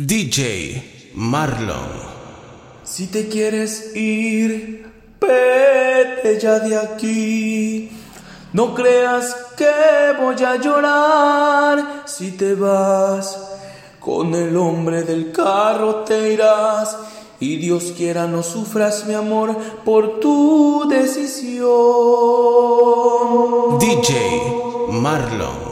DJ Marlon. Si te quieres ir, vete ya de aquí. No creas que voy a llorar si te vas. Con el hombre del carro te irás. Y Dios quiera no sufras mi amor por tu decisión. DJ Marlon.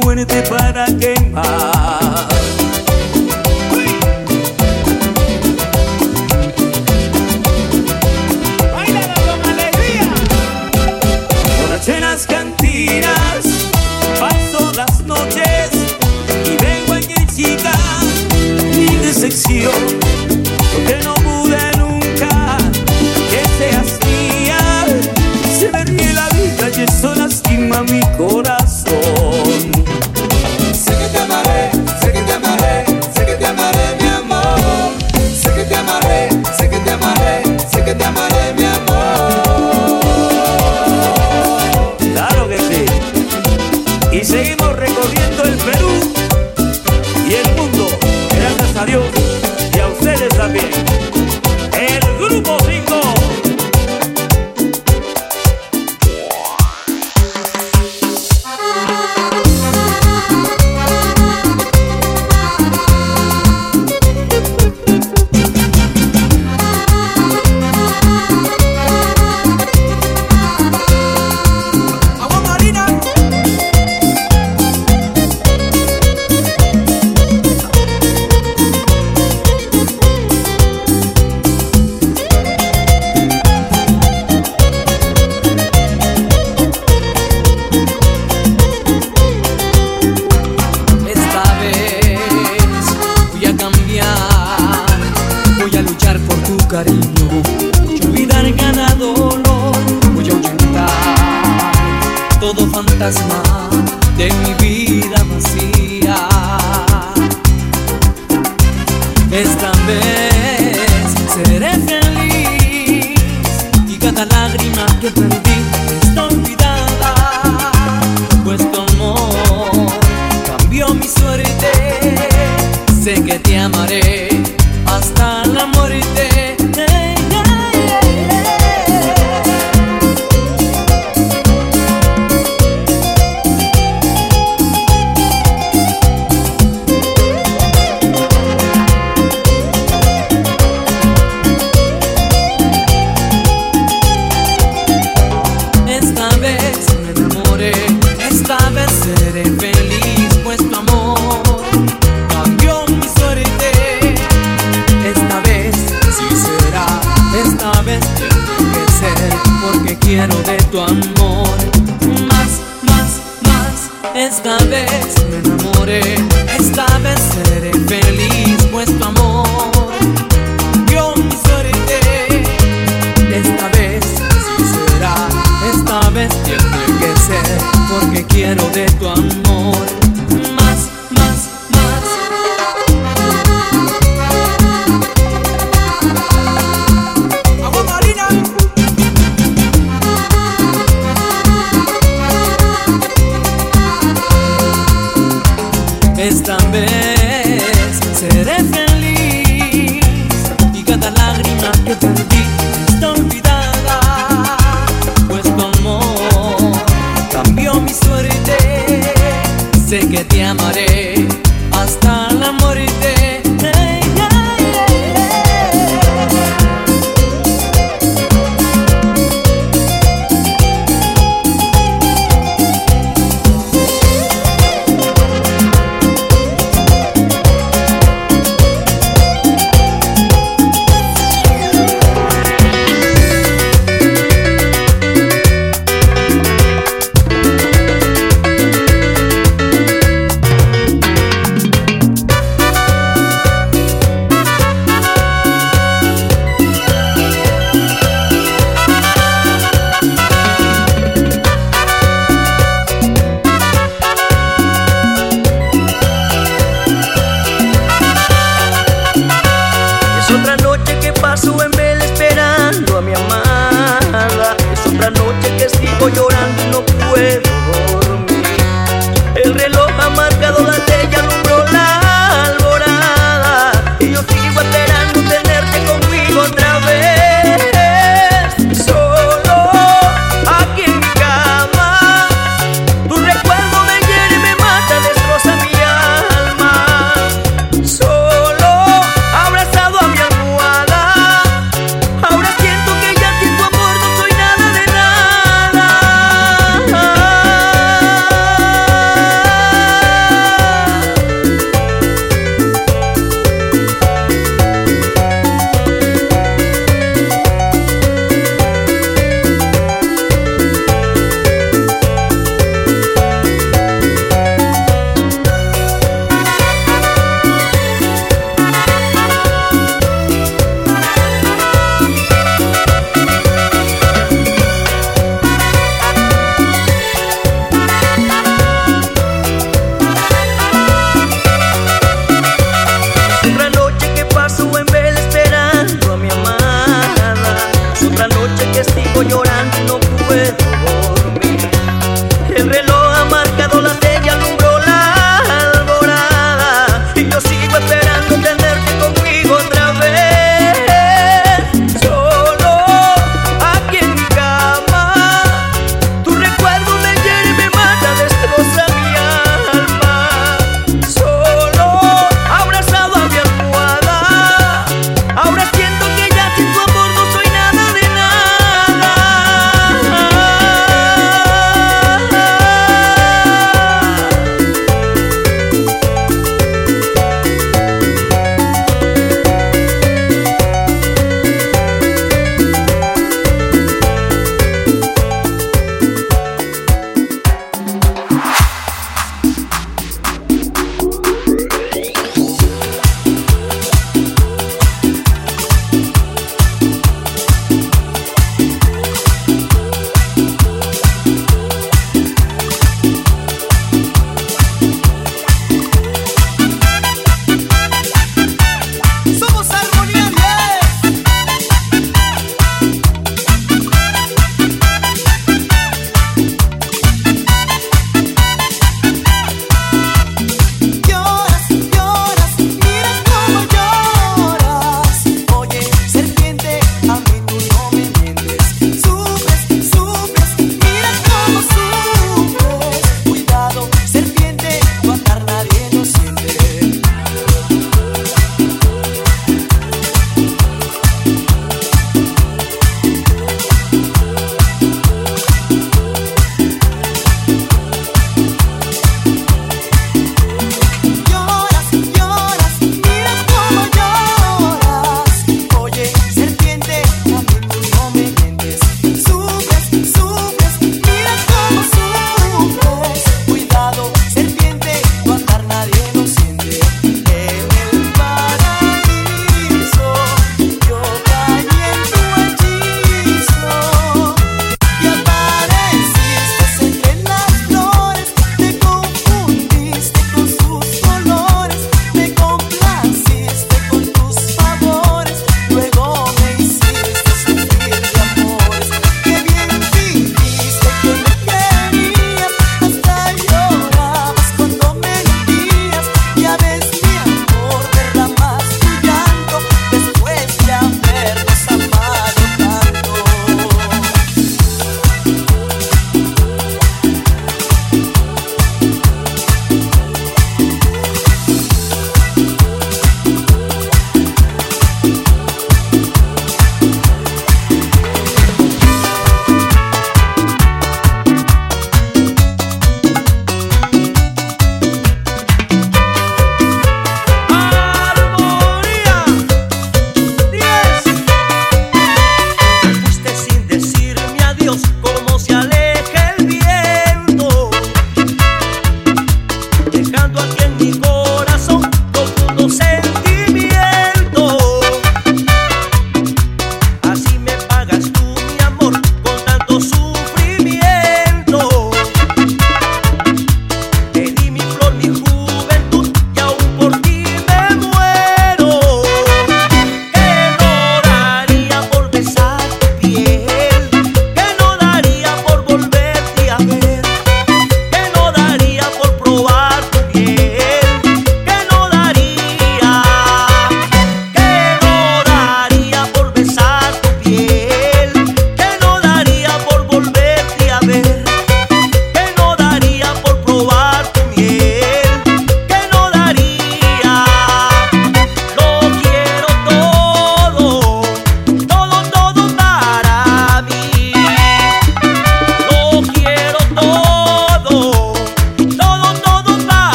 fuerte para quemar. Borracheras cantinas, paso las noches y vengo en el chica mi decepción, porque no pude nunca que seas mía. Se me la vida y eso lastima mi corazón.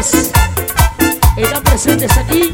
Que están presentes aquí,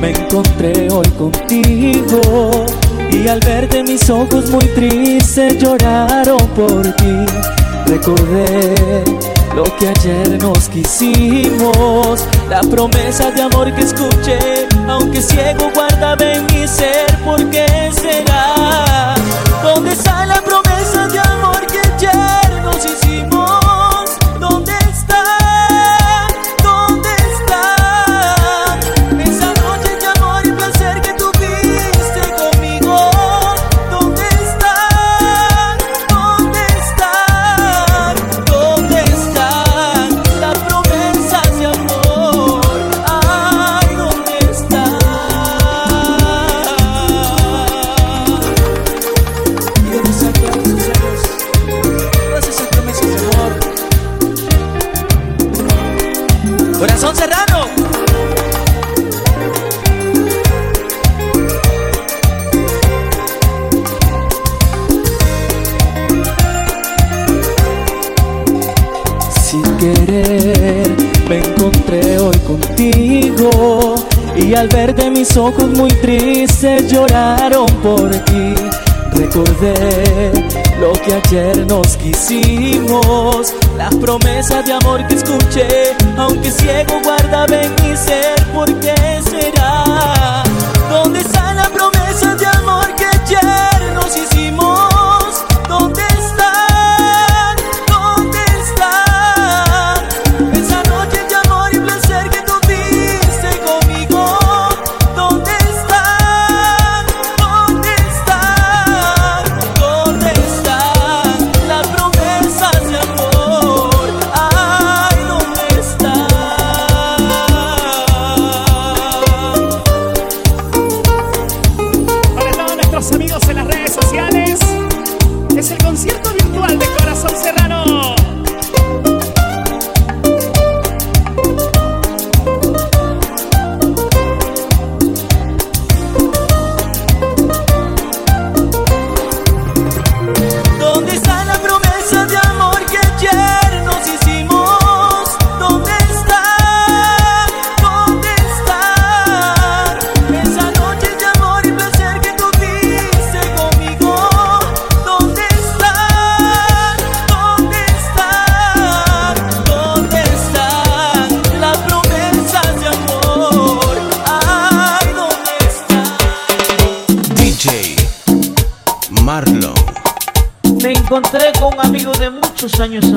Me encontré hoy contigo y al verte mis ojos muy tristes lloraron por ti. Recordé lo que ayer nos quisimos, la promesa de amor que escuché, aunque ciego guardaba en mi ser, ¿por qué será? ¿Dónde está la al verte mis ojos muy tristes lloraron por ti. Recordé lo que ayer nos quisimos, las promesas de amor que escuché, aunque ciego guardaba en mi ser, ¿por qué será? ¿Dónde está? años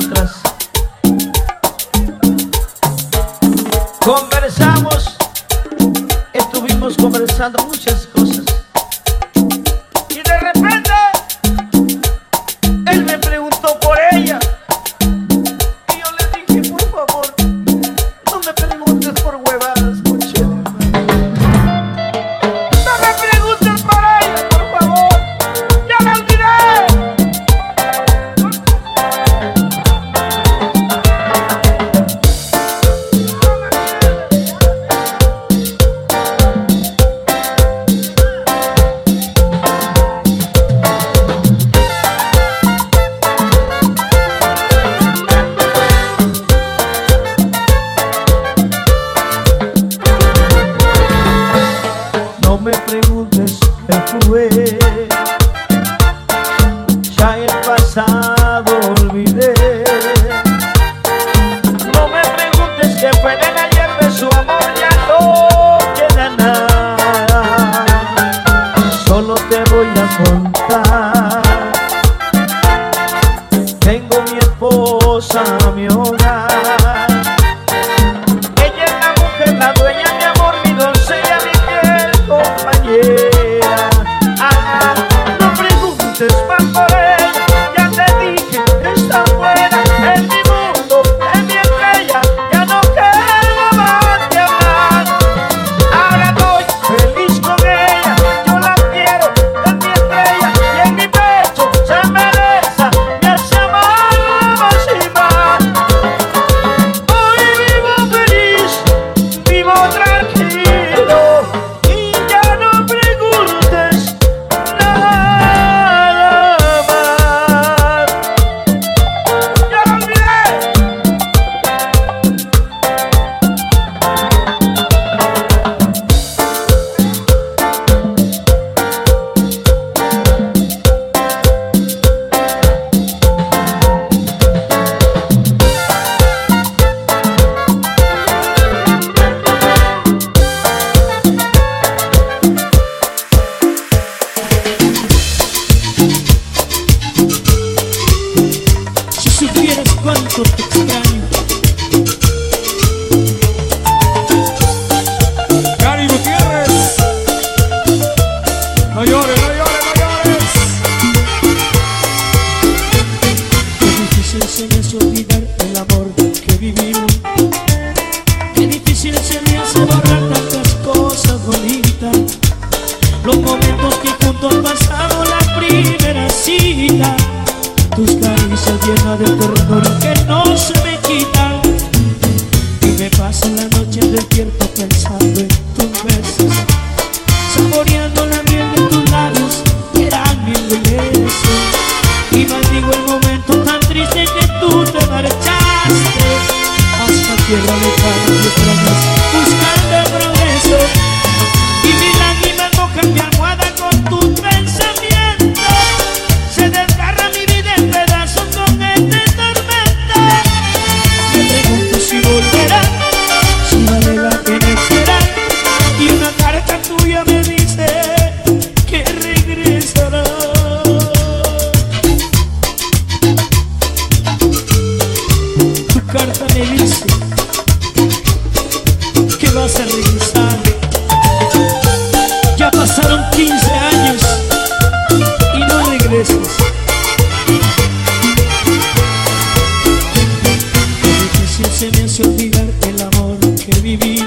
vivir.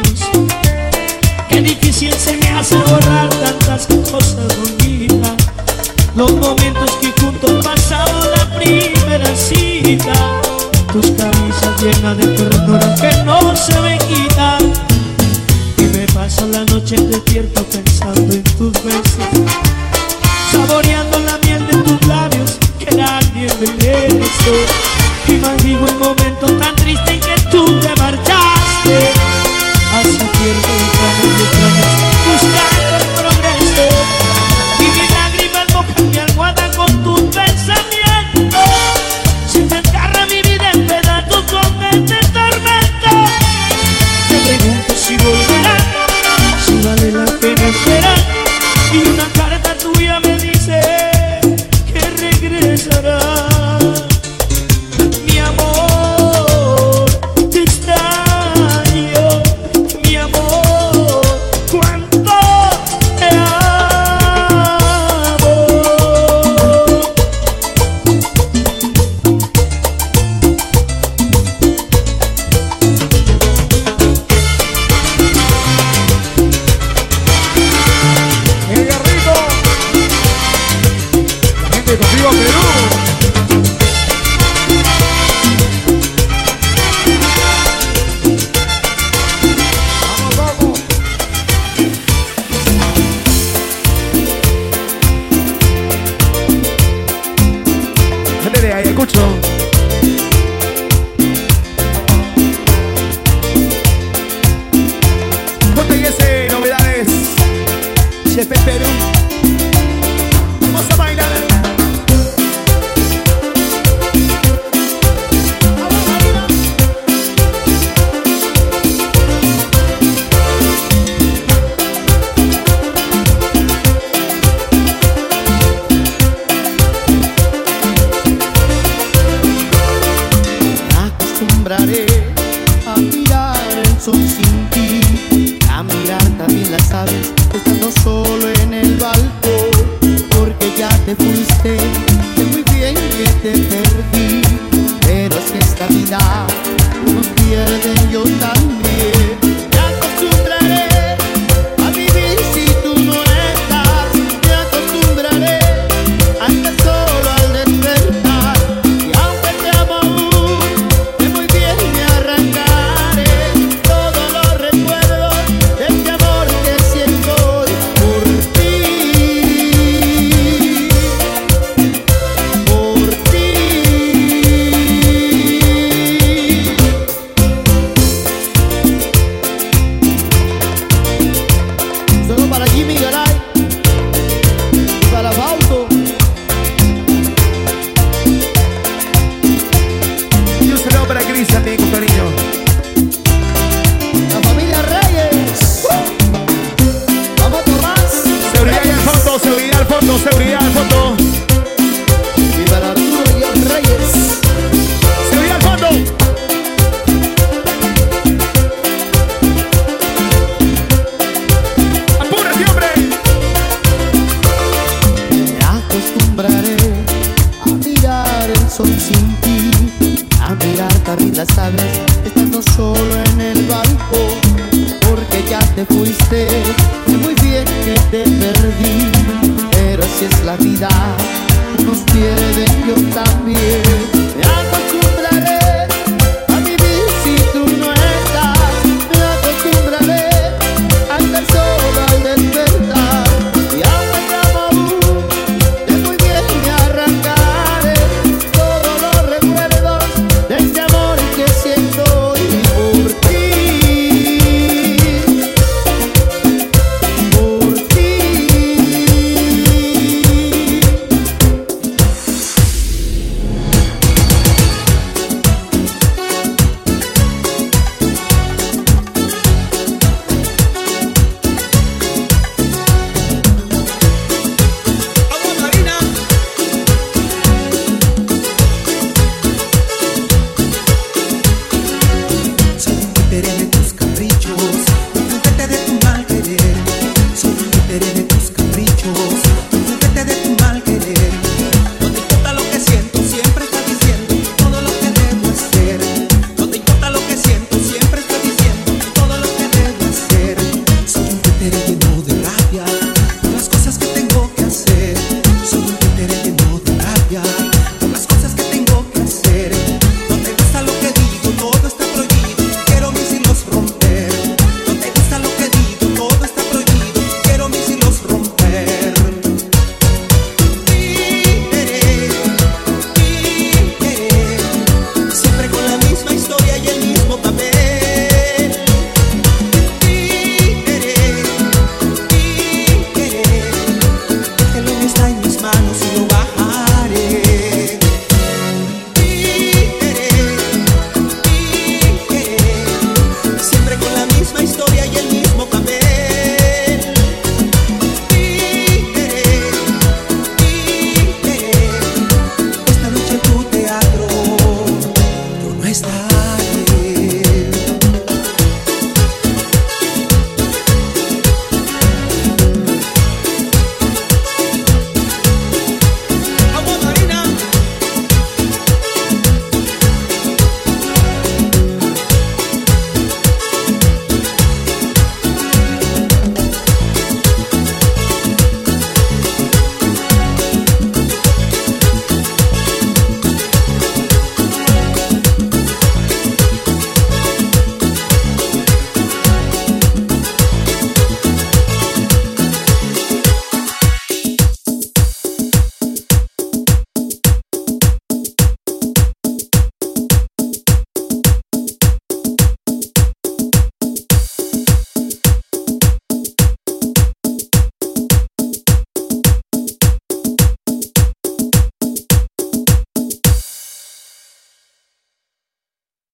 te fuiste, sé muy bien que te perdí, pero es que esta vida unos pierden yo también.